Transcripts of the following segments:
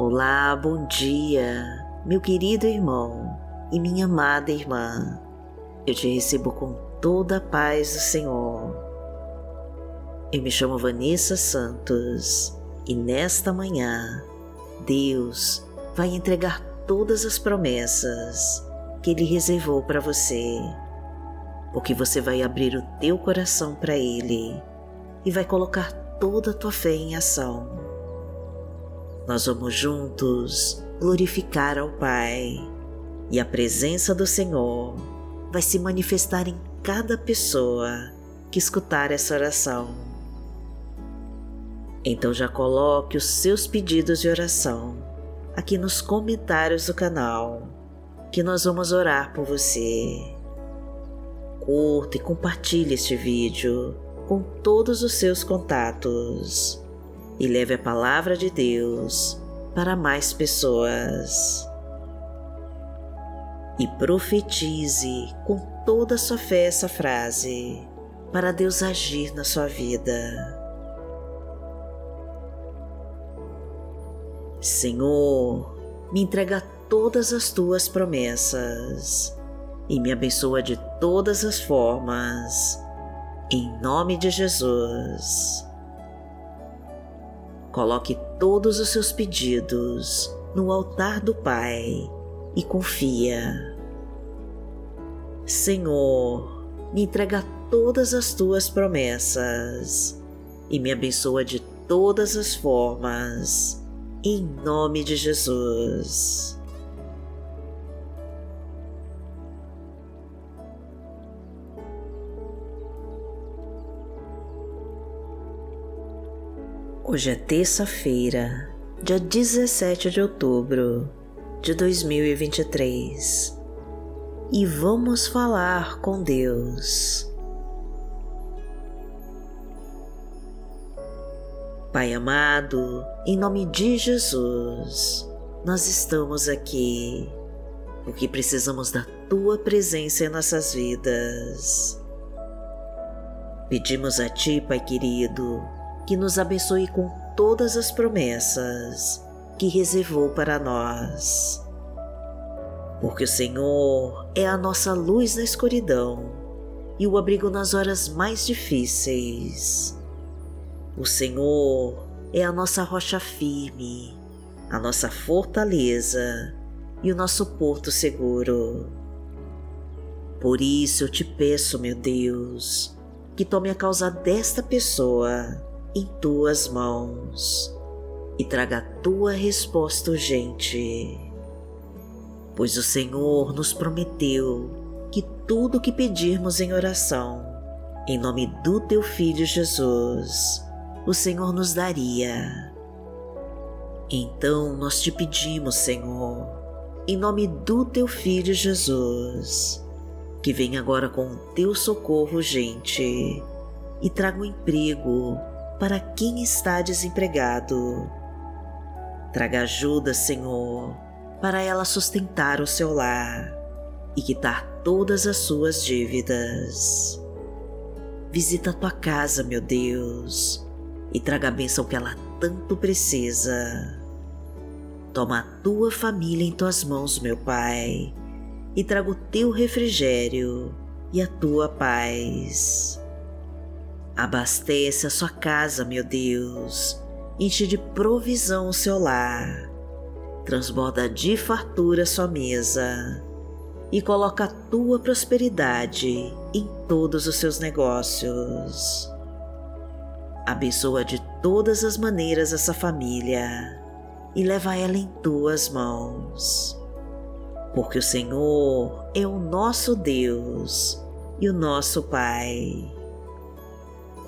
Olá, bom dia, meu querido irmão e minha amada irmã. Eu te recebo com toda a paz do Senhor. Eu me chamo Vanessa Santos e nesta manhã Deus vai entregar todas as promessas que Ele reservou para você, porque você vai abrir o teu coração para Ele e vai colocar toda a tua fé em ação. Nós vamos juntos glorificar ao Pai e a presença do Senhor vai se manifestar em cada pessoa que escutar essa oração. Então já coloque os seus pedidos de oração aqui nos comentários do canal, que nós vamos orar por você. Curta e compartilhe este vídeo com todos os seus contatos e leve a palavra de Deus para mais pessoas. E profetize com toda a sua fé essa frase para Deus agir na sua vida. Senhor, me entrega todas as tuas promessas e me abençoa de todas as formas em nome de Jesus. Coloque todos os seus pedidos no altar do Pai e confia. Senhor, me entrega todas as tuas promessas e me abençoa de todas as formas, em nome de Jesus. Hoje é terça-feira, dia 17 de outubro de 2023 e vamos falar com Deus. Pai amado, em nome de Jesus, nós estamos aqui porque precisamos da Tua presença em nossas vidas. Pedimos a Ti, Pai querido, que nos abençoe com todas as promessas que reservou para nós. Porque o Senhor é a nossa luz na escuridão e o abrigo nas horas mais difíceis. O Senhor é a nossa rocha firme, a nossa fortaleza e o nosso porto seguro. Por isso eu te peço, meu Deus, que tome a causa desta pessoa em tuas mãos e traga a tua resposta urgente. Pois o Senhor nos prometeu que tudo o que pedirmos em oração, em nome do teu Filho Jesus, o Senhor nos daria. Então nós te pedimos, Senhor, em nome do teu Filho Jesus, que venha agora com o teu socorro urgente e traga um emprego para quem está desempregado. Traga ajuda, Senhor, para ela sustentar o seu lar e quitar todas as suas dívidas. Visita a tua casa, meu Deus, e traga a bênção que ela tanto precisa. Toma a tua família em tuas mãos, meu Pai, e traga o teu refrigério e a tua paz. Abastece a sua casa, meu Deus, enche de provisão o seu lar, transborda de fartura sua mesa e coloca a tua prosperidade em todos os seus negócios. Abençoa de todas as maneiras essa família e leva ela em tuas mãos. Porque o Senhor é o nosso Deus e o nosso Pai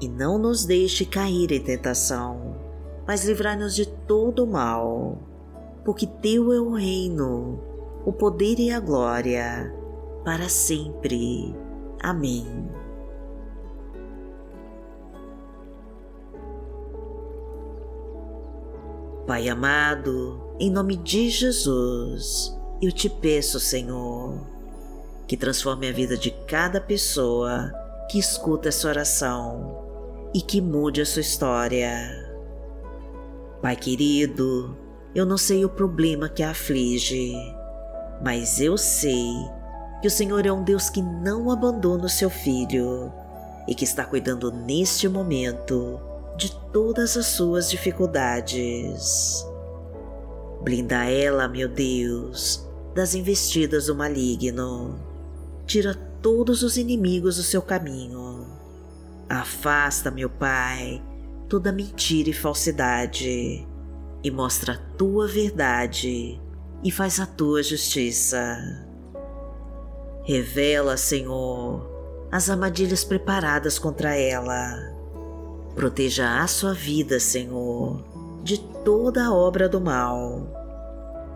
e não nos deixe cair em tentação, mas livrai-nos de todo mal, porque Teu é o reino, o poder e a glória, para sempre. Amém. Pai amado, em nome de Jesus, eu te peço, Senhor, que transforme a vida de cada pessoa que escuta essa oração e que mude a sua história. Pai querido, eu não sei o problema que a aflige, mas eu sei que o Senhor é um Deus que não abandona o seu filho e que está cuidando neste momento de todas as suas dificuldades. Blinda ela, meu Deus, das investidas do maligno. Tira todos os inimigos do seu caminho. Afasta, meu Pai, toda mentira e falsidade e mostra a tua verdade e faz a tua justiça. Revela, Senhor, as armadilhas preparadas contra ela. Proteja a sua vida, Senhor, de toda a obra do mal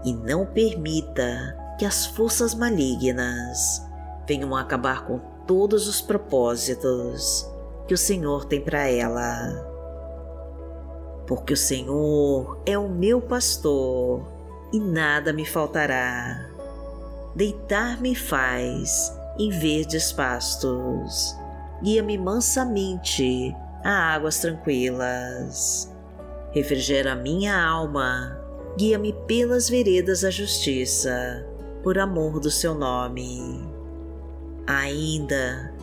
e não permita que as forças malignas venham acabar com todos os propósitos que o Senhor tem para ela. Porque o Senhor é o meu pastor e nada me faltará. Deitar-me faz em verdes pastos, guia-me mansamente a águas tranquilas. Refrigera minha alma, guia-me pelas veredas da justiça, por amor do seu nome. Ainda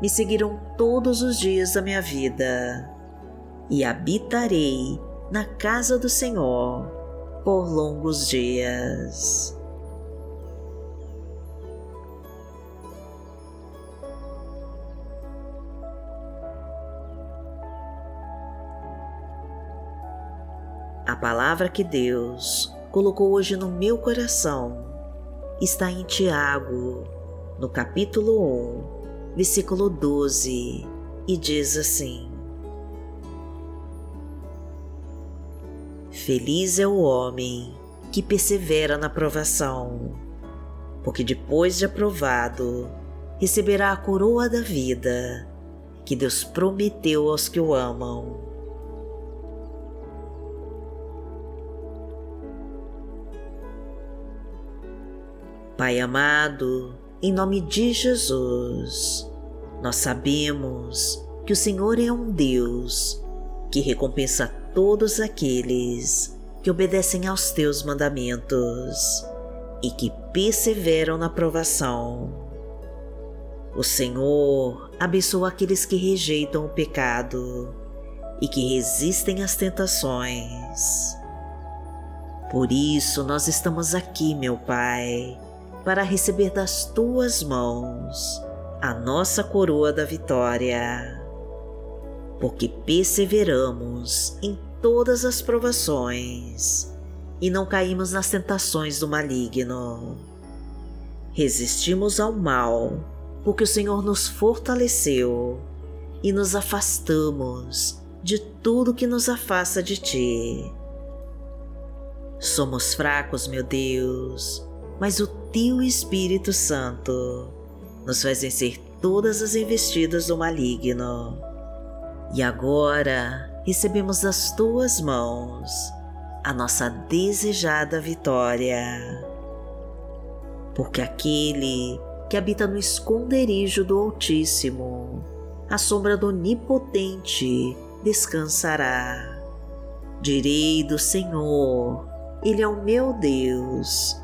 me seguirão todos os dias da minha vida e habitarei na casa do Senhor por longos dias. A palavra que Deus colocou hoje no meu coração está em Tiago, no capítulo 1, versículo 12, e diz assim: Feliz é o homem que persevera na provação, porque depois de aprovado, receberá a coroa da vida que Deus prometeu aos que o amam. Pai amado, em nome de Jesus, nós sabemos que o Senhor é um Deus que recompensa todos aqueles que obedecem aos teus mandamentos e que perseveram na provação. O Senhor abençoa aqueles que rejeitam o pecado e que resistem às tentações. Por isso nós estamos aqui, meu Pai, para receber das tuas mãos a nossa coroa da vitória. Porque perseveramos em todas as provações e não caímos nas tentações do maligno. Resistimos ao mal, porque o Senhor nos fortaleceu e nos afastamos de tudo que nos afasta de Ti. Somos fracos, meu Deus, mas o Teu Espírito Santo nos faz vencer todas as investidas do maligno. E agora recebemos das Tuas mãos a nossa desejada vitória. Porque aquele que habita no esconderijo do Altíssimo, a sombra do Onipotente descansará. Direi do Senhor, Ele é o meu Deus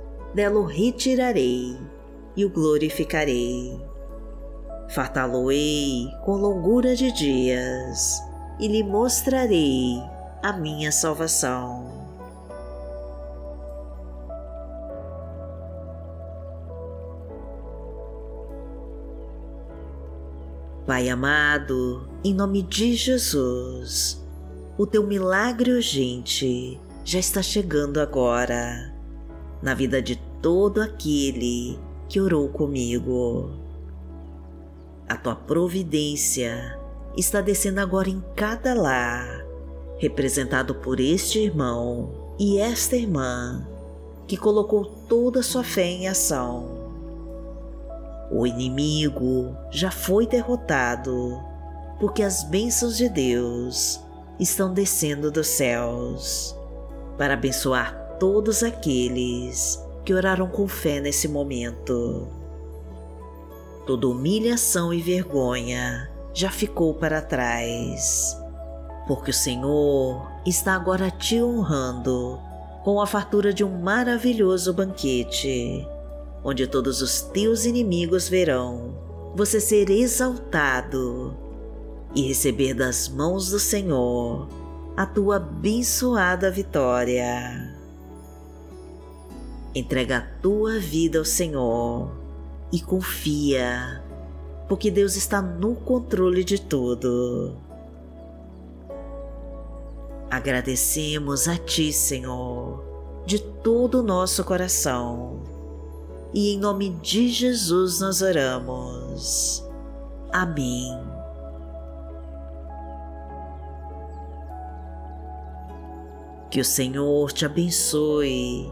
dela o retirarei e o glorificarei. Fartá-lo-ei com longura de dias e lhe mostrarei a minha salvação. Pai amado, em nome de Jesus, o teu milagre urgente já está chegando agora na vida de todo aquele que orou comigo. A tua providência está descendo agora em cada lar, representado por este irmão e esta irmã que colocou toda a sua fé em ação o inimigo já foi derrotado, porque as bênçãos de Deus estão descendo dos céus para abençoar todos aqueles que oraram com fé nesse momento. Toda humilhação e vergonha já ficou para trás, porque o Senhor está agora te honrando com a fartura de um maravilhoso banquete onde todos os teus inimigos verão você ser exaltado e receber das mãos do Senhor a tua abençoada vitória. Entrega a tua vida ao Senhor e confia, porque Deus está no controle de tudo. Agradecemos a Ti, Senhor, de todo o nosso coração e em nome de Jesus nós oramos. Amém. Que o Senhor te abençoe,